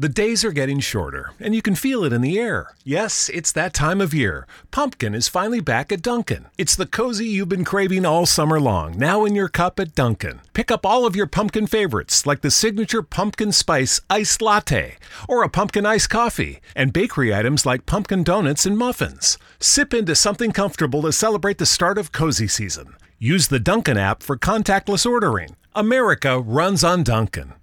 The days are getting shorter, and you can feel it in the air. Yes, it's that time of year. Pumpkin is finally back at Dunkin'. It's the cozy you've been craving all summer long, now in your cup at Dunkin'. Pick up all of your pumpkin favorites, like the signature pumpkin spice iced latte or a pumpkin iced coffee, and bakery items like pumpkin donuts and muffins. Sip into something comfortable to celebrate the start of cozy season. Use the Dunkin' app for contactless ordering. America runs on Dunkin'.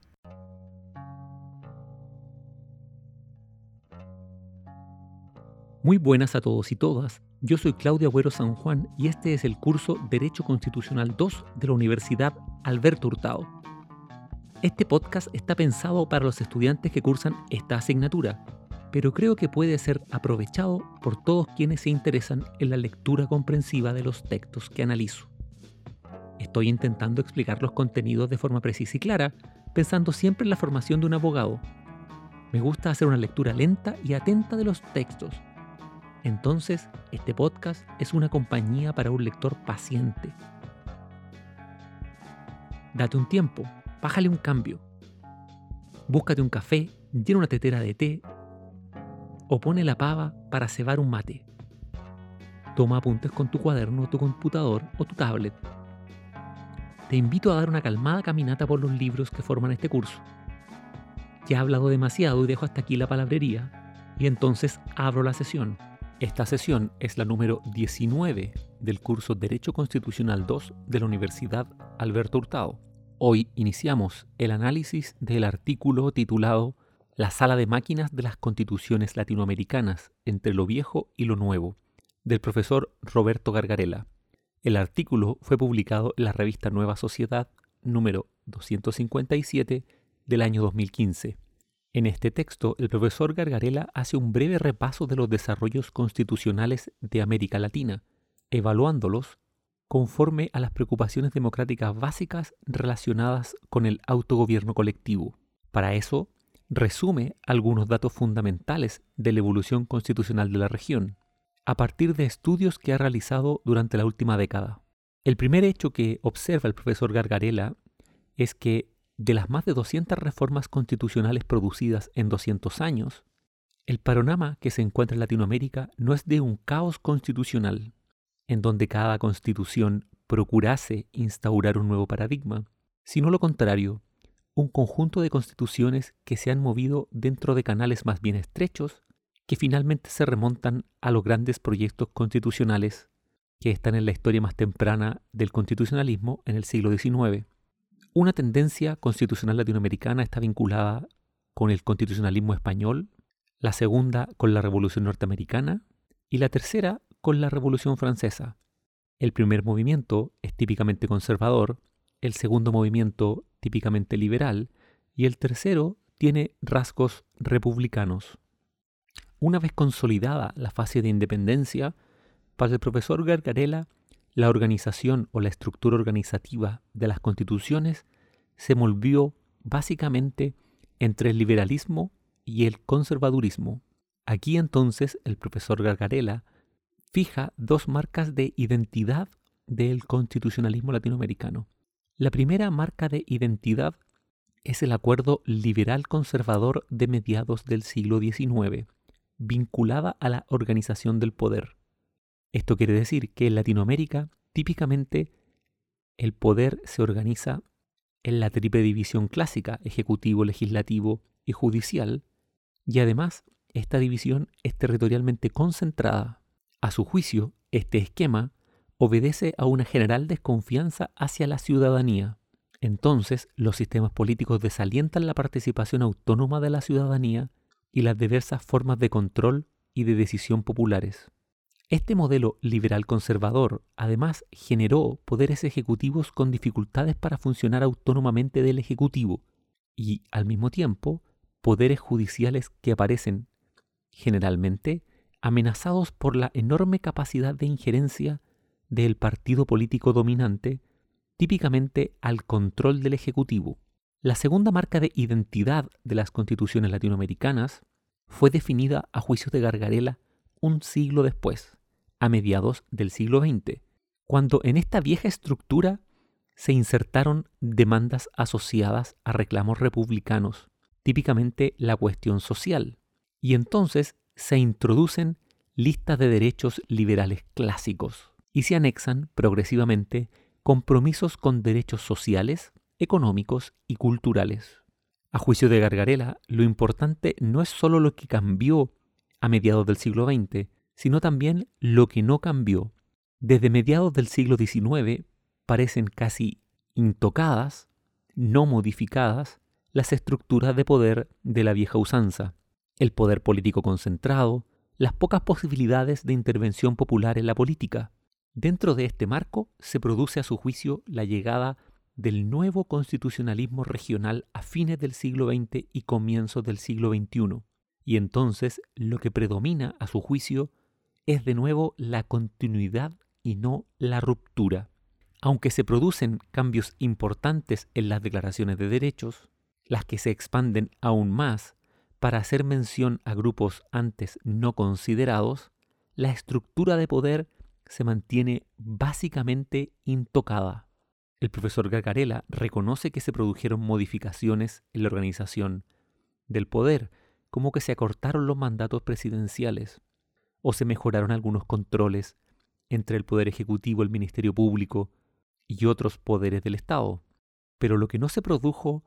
Muy buenas a todos y todas. Yo soy Claudia Agüero San Juan y este es el curso Derecho Constitucional 2 de la Universidad Alberto Hurtado. Este podcast está pensado para los estudiantes que cursan esta asignatura, pero creo que puede ser aprovechado por todos quienes se interesan en la lectura comprensiva de los textos que analizo. Estoy intentando explicar los contenidos de forma precisa y clara, pensando siempre en la formación de un abogado. Me gusta hacer una lectura lenta y atenta de los textos entonces este podcast es una compañía para un lector paciente. Date un tiempo, bájale un cambio. Búscate un café, llena una tetera de té o pone la pava para cebar un mate. Toma apuntes con tu cuaderno, tu computador o tu tablet. Te invito a dar una calmada caminata por los libros que forman este curso. Ya he hablado demasiado y dejo hasta aquí la palabrería, y entonces abro la sesión. Esta sesión es la número 19 del curso Derecho Constitucional 2 de la Universidad Alberto Hurtado. Hoy iniciamos el análisis del artículo titulado La sala de máquinas de las constituciones latinoamericanas entre lo viejo y lo nuevo, del profesor Roberto Gargarela. El artículo fue publicado en la revista Nueva Sociedad número 257 del año 2015. En este texto, el profesor Gargarela hace un breve repaso de los desarrollos constitucionales de América Latina, evaluándolos conforme a las preocupaciones democráticas básicas relacionadas con el autogobierno colectivo. Para eso, resume algunos datos fundamentales de la evolución constitucional de la región, a partir de estudios que ha realizado durante la última década. El primer hecho que observa el profesor Gargarela es que de las más de 200 reformas constitucionales producidas en 200 años, el panorama que se encuentra en Latinoamérica no es de un caos constitucional, en donde cada constitución procurase instaurar un nuevo paradigma, sino lo contrario, un conjunto de constituciones que se han movido dentro de canales más bien estrechos, que finalmente se remontan a los grandes proyectos constitucionales que están en la historia más temprana del constitucionalismo en el siglo XIX. Una tendencia constitucional latinoamericana está vinculada con el constitucionalismo español, la segunda con la Revolución norteamericana y la tercera con la Revolución francesa. El primer movimiento es típicamente conservador, el segundo movimiento típicamente liberal y el tercero tiene rasgos republicanos. Una vez consolidada la fase de independencia, para el profesor Gargarella la organización o la estructura organizativa de las constituciones se movió básicamente entre el liberalismo y el conservadurismo. Aquí entonces el profesor Gargarella fija dos marcas de identidad del constitucionalismo latinoamericano. La primera marca de identidad es el acuerdo liberal conservador de mediados del siglo XIX, vinculada a la organización del poder. Esto quiere decir que en Latinoamérica típicamente el poder se organiza en la triple división clásica, ejecutivo, legislativo y judicial, y además esta división es territorialmente concentrada. A su juicio, este esquema obedece a una general desconfianza hacia la ciudadanía. Entonces, los sistemas políticos desalientan la participación autónoma de la ciudadanía y las diversas formas de control y de decisión populares. Este modelo liberal conservador además generó poderes ejecutivos con dificultades para funcionar autónomamente del Ejecutivo y al mismo tiempo poderes judiciales que aparecen generalmente amenazados por la enorme capacidad de injerencia del partido político dominante, típicamente al control del Ejecutivo. La segunda marca de identidad de las constituciones latinoamericanas fue definida a juicio de Gargarela un siglo después, a mediados del siglo XX, cuando en esta vieja estructura se insertaron demandas asociadas a reclamos republicanos, típicamente la cuestión social, y entonces se introducen listas de derechos liberales clásicos y se anexan progresivamente compromisos con derechos sociales, económicos y culturales. A juicio de Gargarela, lo importante no es solo lo que cambió a mediados del siglo XX, sino también lo que no cambió. Desde mediados del siglo XIX parecen casi intocadas, no modificadas, las estructuras de poder de la vieja usanza, el poder político concentrado, las pocas posibilidades de intervención popular en la política. Dentro de este marco se produce a su juicio la llegada del nuevo constitucionalismo regional a fines del siglo XX y comienzos del siglo XXI. Y entonces lo que predomina a su juicio es de nuevo la continuidad y no la ruptura. Aunque se producen cambios importantes en las declaraciones de derechos, las que se expanden aún más para hacer mención a grupos antes no considerados, la estructura de poder se mantiene básicamente intocada. El profesor Gargarella reconoce que se produjeron modificaciones en la organización del poder, como que se acortaron los mandatos presidenciales o se mejoraron algunos controles entre el Poder Ejecutivo, el Ministerio Público y otros poderes del Estado. Pero lo que no se produjo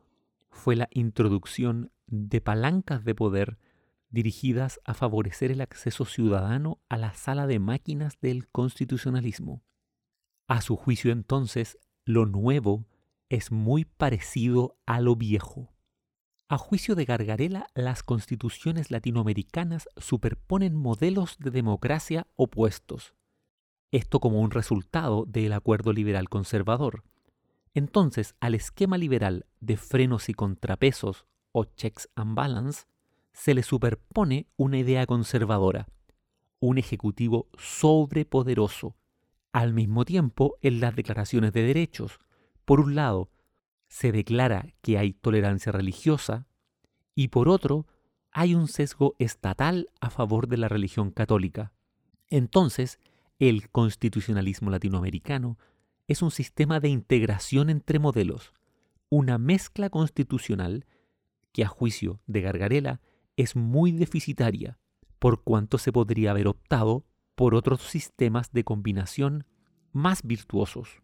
fue la introducción de palancas de poder dirigidas a favorecer el acceso ciudadano a la sala de máquinas del constitucionalismo. A su juicio entonces, lo nuevo es muy parecido a lo viejo. A juicio de Gargarela, las constituciones latinoamericanas superponen modelos de democracia opuestos. Esto como un resultado del acuerdo liberal conservador, entonces, al esquema liberal de frenos y contrapesos o checks and balance, se le superpone una idea conservadora, un ejecutivo sobrepoderoso. Al mismo tiempo, en las declaraciones de derechos, por un lado, se declara que hay tolerancia religiosa y por otro, hay un sesgo estatal a favor de la religión católica. Entonces, el constitucionalismo latinoamericano es un sistema de integración entre modelos, una mezcla constitucional que a juicio de Gargarela es muy deficitaria, por cuanto se podría haber optado por otros sistemas de combinación más virtuosos.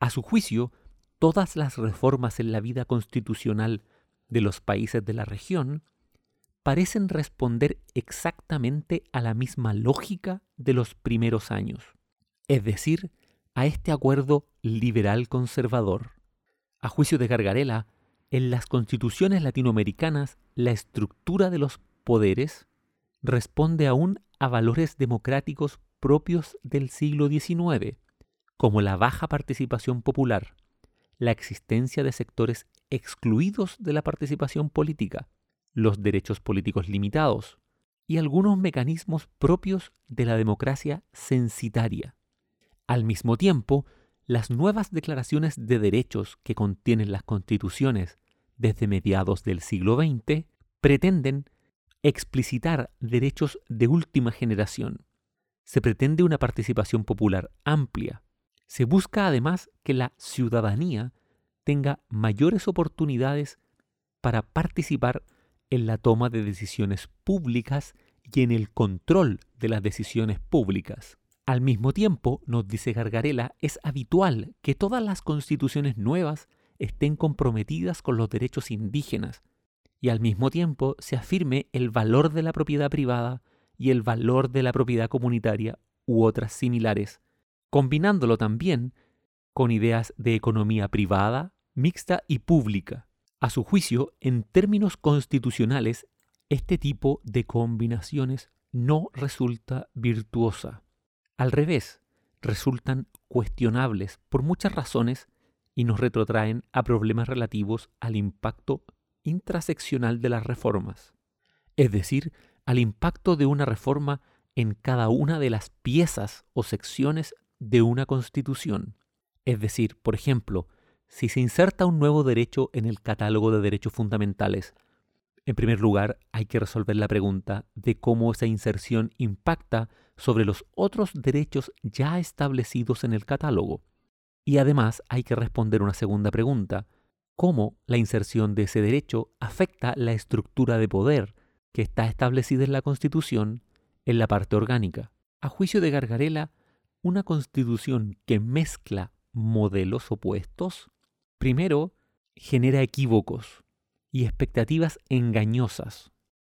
A su juicio, todas las reformas en la vida constitucional de los países de la región parecen responder exactamente a la misma lógica de los primeros años, es decir, a este acuerdo liberal conservador. A juicio de Gargarela, en las constituciones latinoamericanas la estructura de los poderes responde aún a valores democráticos propios del siglo XIX, como la baja participación popular, la existencia de sectores excluidos de la participación política, los derechos políticos limitados y algunos mecanismos propios de la democracia censitaria. Al mismo tiempo, las nuevas declaraciones de derechos que contienen las constituciones desde mediados del siglo XX pretenden explicitar derechos de última generación. Se pretende una participación popular amplia. Se busca además que la ciudadanía tenga mayores oportunidades para participar en la toma de decisiones públicas y en el control de las decisiones públicas. Al mismo tiempo, nos dice Gargarela, es habitual que todas las constituciones nuevas estén comprometidas con los derechos indígenas y al mismo tiempo se afirme el valor de la propiedad privada y el valor de la propiedad comunitaria u otras similares, combinándolo también con ideas de economía privada, mixta y pública. A su juicio, en términos constitucionales, este tipo de combinaciones no resulta virtuosa. Al revés, resultan cuestionables por muchas razones y nos retrotraen a problemas relativos al impacto intraseccional de las reformas, es decir, al impacto de una reforma en cada una de las piezas o secciones de una constitución. Es decir, por ejemplo, si se inserta un nuevo derecho en el catálogo de derechos fundamentales, en primer lugar hay que resolver la pregunta de cómo esa inserción impacta sobre los otros derechos ya establecidos en el catálogo. Y además hay que responder una segunda pregunta. cómo la inserción de ese derecho afecta la estructura de poder que está establecida en la Constitución en la parte orgánica. A juicio de Gargarela, una Constitución que mezcla modelos opuestos, primero, genera equívocos y expectativas engañosas,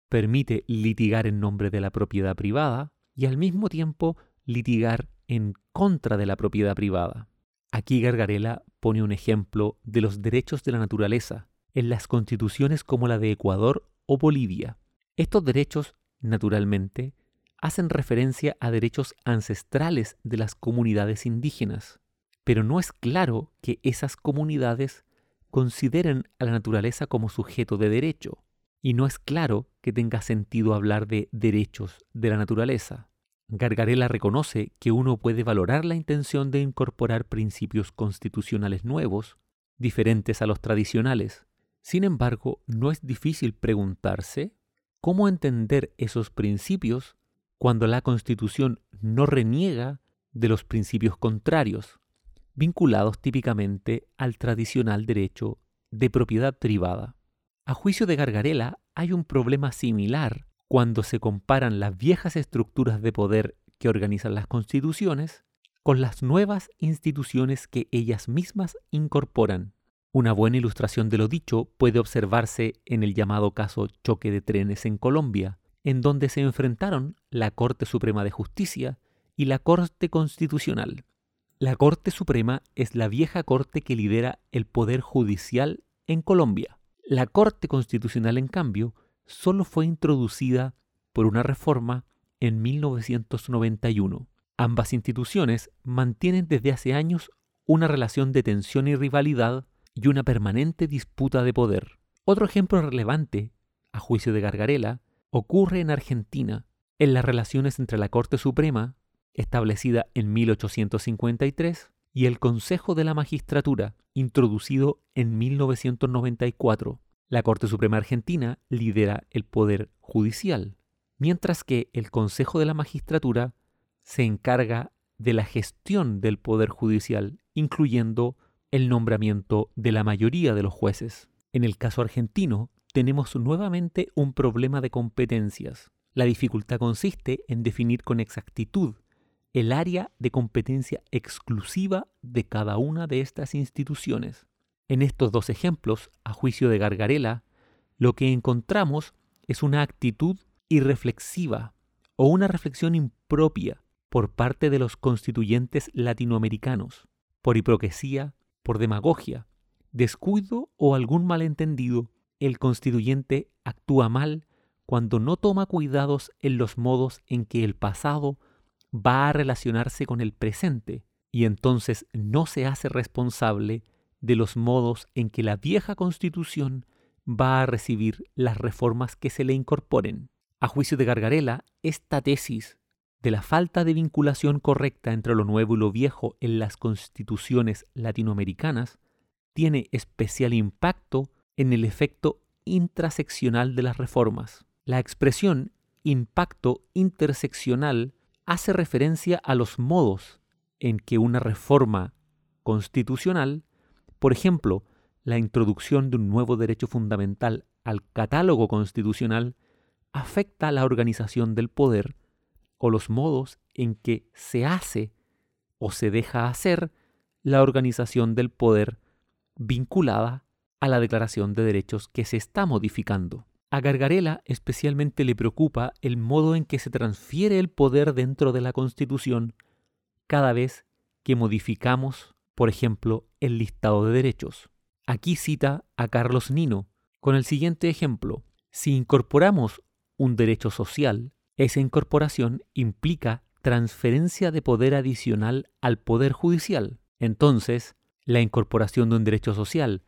permite litigar en nombre de la propiedad privada y al mismo tiempo litigar en contra de la propiedad privada. Aquí Gargarela pone un ejemplo de los derechos de la naturaleza en las constituciones como la de Ecuador o Bolivia. Estos derechos, naturalmente, hacen referencia a derechos ancestrales de las comunidades indígenas, pero no es claro que esas comunidades consideren a la naturaleza como sujeto de derecho, y no es claro que tenga sentido hablar de derechos de la naturaleza. Gargarela reconoce que uno puede valorar la intención de incorporar principios constitucionales nuevos, diferentes a los tradicionales. Sin embargo, no es difícil preguntarse cómo entender esos principios cuando la Constitución no reniega de los principios contrarios, vinculados típicamente al tradicional derecho de propiedad privada. A juicio de Gargarela, hay un problema similar cuando se comparan las viejas estructuras de poder que organizan las constituciones con las nuevas instituciones que ellas mismas incorporan. Una buena ilustración de lo dicho puede observarse en el llamado caso choque de trenes en Colombia, en donde se enfrentaron la Corte Suprema de Justicia y la Corte Constitucional. La Corte Suprema es la vieja corte que lidera el poder judicial en Colombia. La Corte Constitucional, en cambio, solo fue introducida por una reforma en 1991. Ambas instituciones mantienen desde hace años una relación de tensión y rivalidad y una permanente disputa de poder. Otro ejemplo relevante, a juicio de Gargarela, ocurre en Argentina, en las relaciones entre la Corte Suprema, establecida en 1853, y el Consejo de la Magistratura, introducido en 1994, la Corte Suprema Argentina lidera el Poder Judicial, mientras que el Consejo de la Magistratura se encarga de la gestión del Poder Judicial, incluyendo el nombramiento de la mayoría de los jueces. En el caso argentino, tenemos nuevamente un problema de competencias. La dificultad consiste en definir con exactitud el área de competencia exclusiva de cada una de estas instituciones. En estos dos ejemplos, a juicio de Gargarela, lo que encontramos es una actitud irreflexiva o una reflexión impropia por parte de los constituyentes latinoamericanos, por hipocresía, por demagogia, descuido o algún malentendido, el constituyente actúa mal cuando no toma cuidados en los modos en que el pasado va a relacionarse con el presente y entonces no se hace responsable de los modos en que la vieja constitución va a recibir las reformas que se le incorporen. A juicio de Gargarela, esta tesis de la falta de vinculación correcta entre lo nuevo y lo viejo en las constituciones latinoamericanas tiene especial impacto en el efecto intraseccional de las reformas. La expresión impacto interseccional hace referencia a los modos en que una reforma constitucional por ejemplo, la introducción de un nuevo derecho fundamental al catálogo constitucional afecta la organización del poder o los modos en que se hace o se deja hacer la organización del poder vinculada a la Declaración de Derechos que se está modificando. A Gargarela especialmente le preocupa el modo en que se transfiere el poder dentro de la Constitución cada vez que modificamos por ejemplo, el listado de derechos. Aquí cita a Carlos Nino con el siguiente ejemplo. Si incorporamos un derecho social, esa incorporación implica transferencia de poder adicional al poder judicial. Entonces, la incorporación de un derecho social,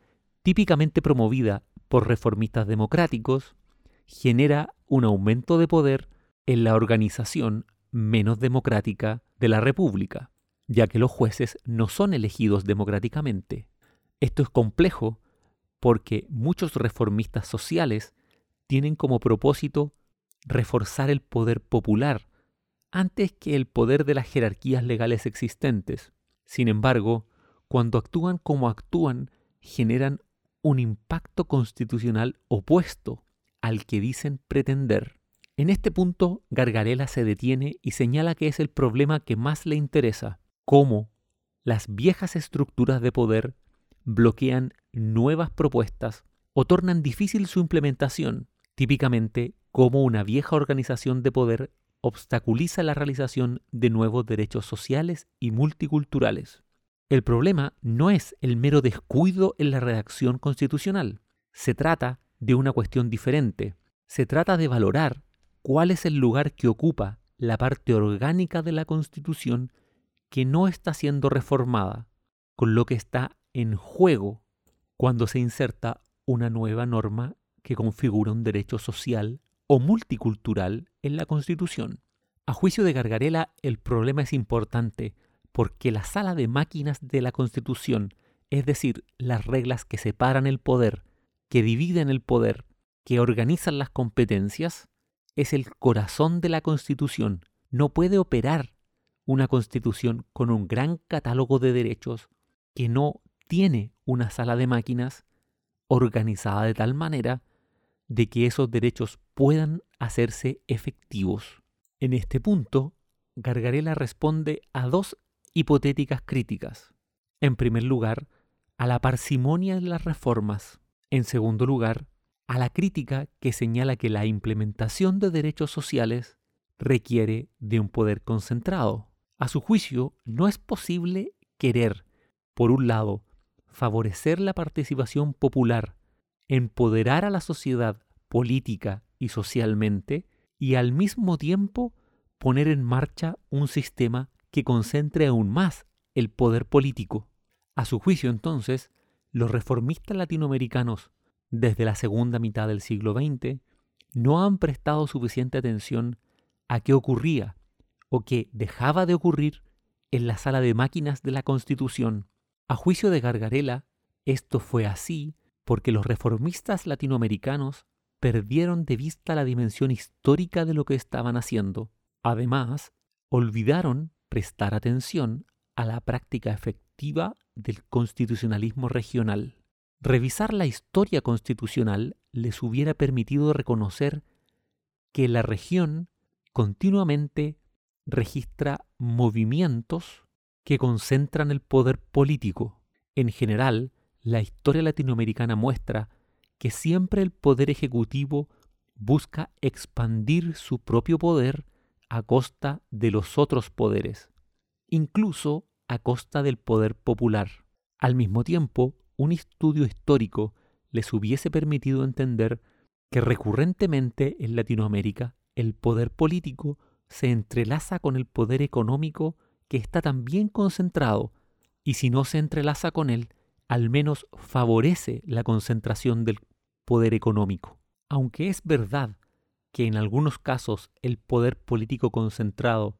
típicamente promovida por reformistas democráticos, genera un aumento de poder en la organización menos democrática de la República ya que los jueces no son elegidos democráticamente. Esto es complejo porque muchos reformistas sociales tienen como propósito reforzar el poder popular antes que el poder de las jerarquías legales existentes. Sin embargo, cuando actúan como actúan, generan un impacto constitucional opuesto al que dicen pretender. En este punto, Gargarela se detiene y señala que es el problema que más le interesa, cómo las viejas estructuras de poder bloquean nuevas propuestas o tornan difícil su implementación, típicamente cómo una vieja organización de poder obstaculiza la realización de nuevos derechos sociales y multiculturales. El problema no es el mero descuido en la redacción constitucional, se trata de una cuestión diferente, se trata de valorar cuál es el lugar que ocupa la parte orgánica de la Constitución que no está siendo reformada, con lo que está en juego cuando se inserta una nueva norma que configura un derecho social o multicultural en la Constitución. A juicio de Gargarela, el problema es importante porque la sala de máquinas de la Constitución, es decir, las reglas que separan el poder, que dividen el poder, que organizan las competencias, es el corazón de la Constitución. No puede operar una Constitución con un gran catálogo de derechos que no tiene una sala de máquinas organizada de tal manera de que esos derechos puedan hacerse efectivos. En este punto, Gargarela responde a dos hipotéticas críticas. En primer lugar, a la parsimonia de las reformas. En segundo lugar, a la crítica que señala que la implementación de derechos sociales requiere de un poder concentrado. A su juicio, no es posible querer, por un lado, favorecer la participación popular, empoderar a la sociedad política y socialmente, y al mismo tiempo poner en marcha un sistema que concentre aún más el poder político. A su juicio, entonces, los reformistas latinoamericanos desde la segunda mitad del siglo XX no han prestado suficiente atención a qué ocurría o qué dejaba de ocurrir en la sala de máquinas de la Constitución. A juicio de Gargarela, esto fue así porque los reformistas latinoamericanos perdieron de vista la dimensión histórica de lo que estaban haciendo. Además, olvidaron prestar atención a la práctica efectiva del constitucionalismo regional. Revisar la historia constitucional les hubiera permitido reconocer que la región continuamente registra movimientos que concentran el poder político. En general, la historia latinoamericana muestra que siempre el poder ejecutivo busca expandir su propio poder a costa de los otros poderes, incluso a costa del poder popular. Al mismo tiempo, un estudio histórico les hubiese permitido entender que recurrentemente en Latinoamérica el poder político se entrelaza con el poder económico que está también concentrado, y si no se entrelaza con él, al menos favorece la concentración del poder económico. Aunque es verdad que en algunos casos el poder político concentrado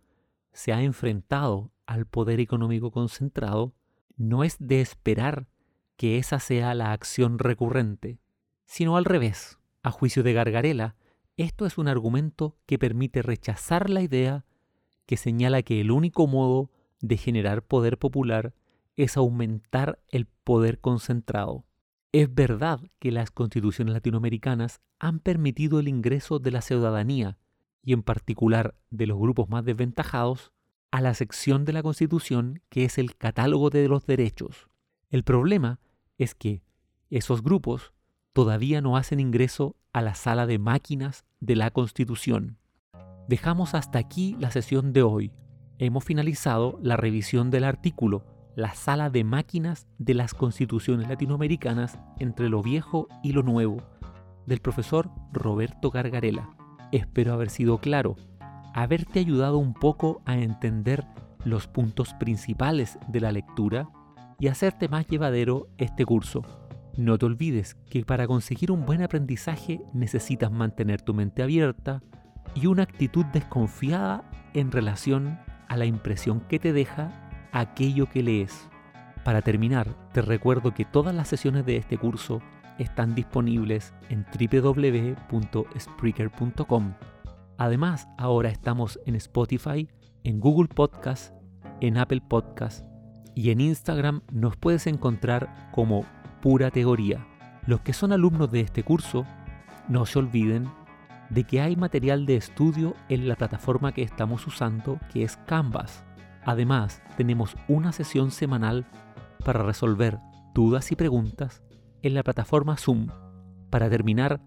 se ha enfrentado al poder económico concentrado, no es de esperar que esa sea la acción recurrente, sino al revés. A juicio de Gargarela, esto es un argumento que permite rechazar la idea que señala que el único modo de generar poder popular es aumentar el poder concentrado. Es verdad que las constituciones latinoamericanas han permitido el ingreso de la ciudadanía, y en particular de los grupos más desventajados, a la sección de la Constitución que es el catálogo de los derechos. El problema es que esos grupos todavía no hacen ingreso a la sala de máquinas de la Constitución. Dejamos hasta aquí la sesión de hoy. Hemos finalizado la revisión del artículo La sala de máquinas de las constituciones latinoamericanas entre lo viejo y lo nuevo del profesor Roberto Gargarela. Espero haber sido claro, haberte ayudado un poco a entender los puntos principales de la lectura y hacerte más llevadero este curso. No te olvides que para conseguir un buen aprendizaje necesitas mantener tu mente abierta y una actitud desconfiada en relación a la impresión que te deja aquello que lees. Para terminar, te recuerdo que todas las sesiones de este curso están disponibles en www.spreaker.com. Además, ahora estamos en Spotify, en Google Podcast, en Apple Podcast y en Instagram nos puedes encontrar como Pura Teoría. Los que son alumnos de este curso, no se olviden de que hay material de estudio en la plataforma que estamos usando, que es Canvas. Además, tenemos una sesión semanal para resolver dudas y preguntas en la plataforma Zoom. Para terminar,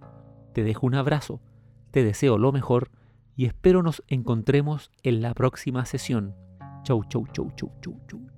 te dejo un abrazo, te deseo lo mejor y espero nos encontremos en la próxima sesión. Chau, chau, chau, chau, chau, chau.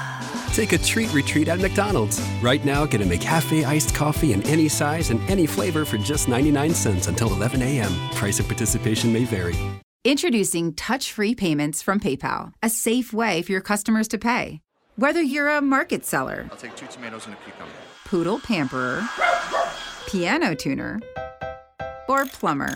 Take a treat retreat at McDonald's. Right now, get a McCafe iced coffee in any size and any flavor for just 99 cents until 11 a.m. Price of participation may vary. Introducing touch free payments from PayPal, a safe way for your customers to pay. Whether you're a market seller, I'll take two tomatoes and a cucumber. poodle pamperer, piano tuner, or plumber.